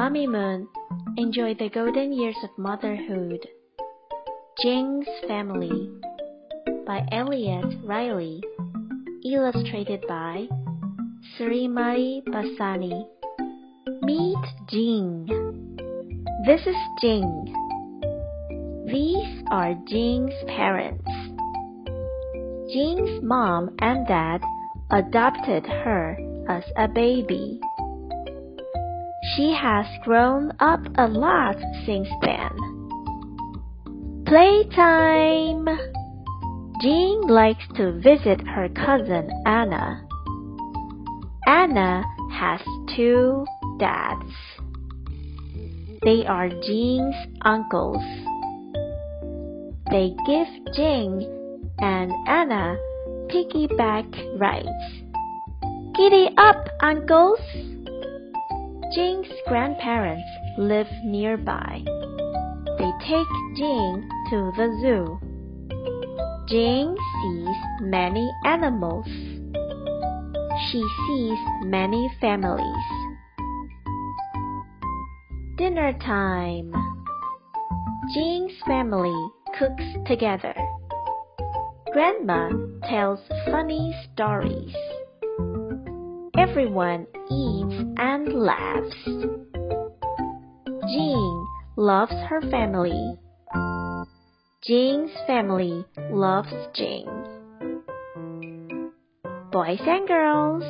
Mamimoon, enjoy the golden years of motherhood. Jing's Family by Elliot Riley. Illustrated by Srimalie Bassani. Meet Jing. This is Jing. These are Jing's parents. Jing's mom and dad adopted her as a baby. She has grown up a lot since then. Playtime! Jing likes to visit her cousin Anna. Anna has two dads. They are Jing's uncles. They give Jing and Anna piggyback rides. Giddy up, uncles! Jing's grandparents live nearby. They take Jing to the zoo. Jing sees many animals. She sees many families. Dinner time. Jing's family cooks together. Grandma tells funny stories. Everyone eats and laughs. Jing loves her family. Jing's family loves Jing. Boys and girls,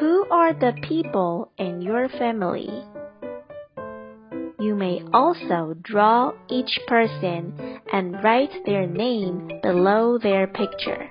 who are the people in your family? You may also draw each person and write their name below their picture.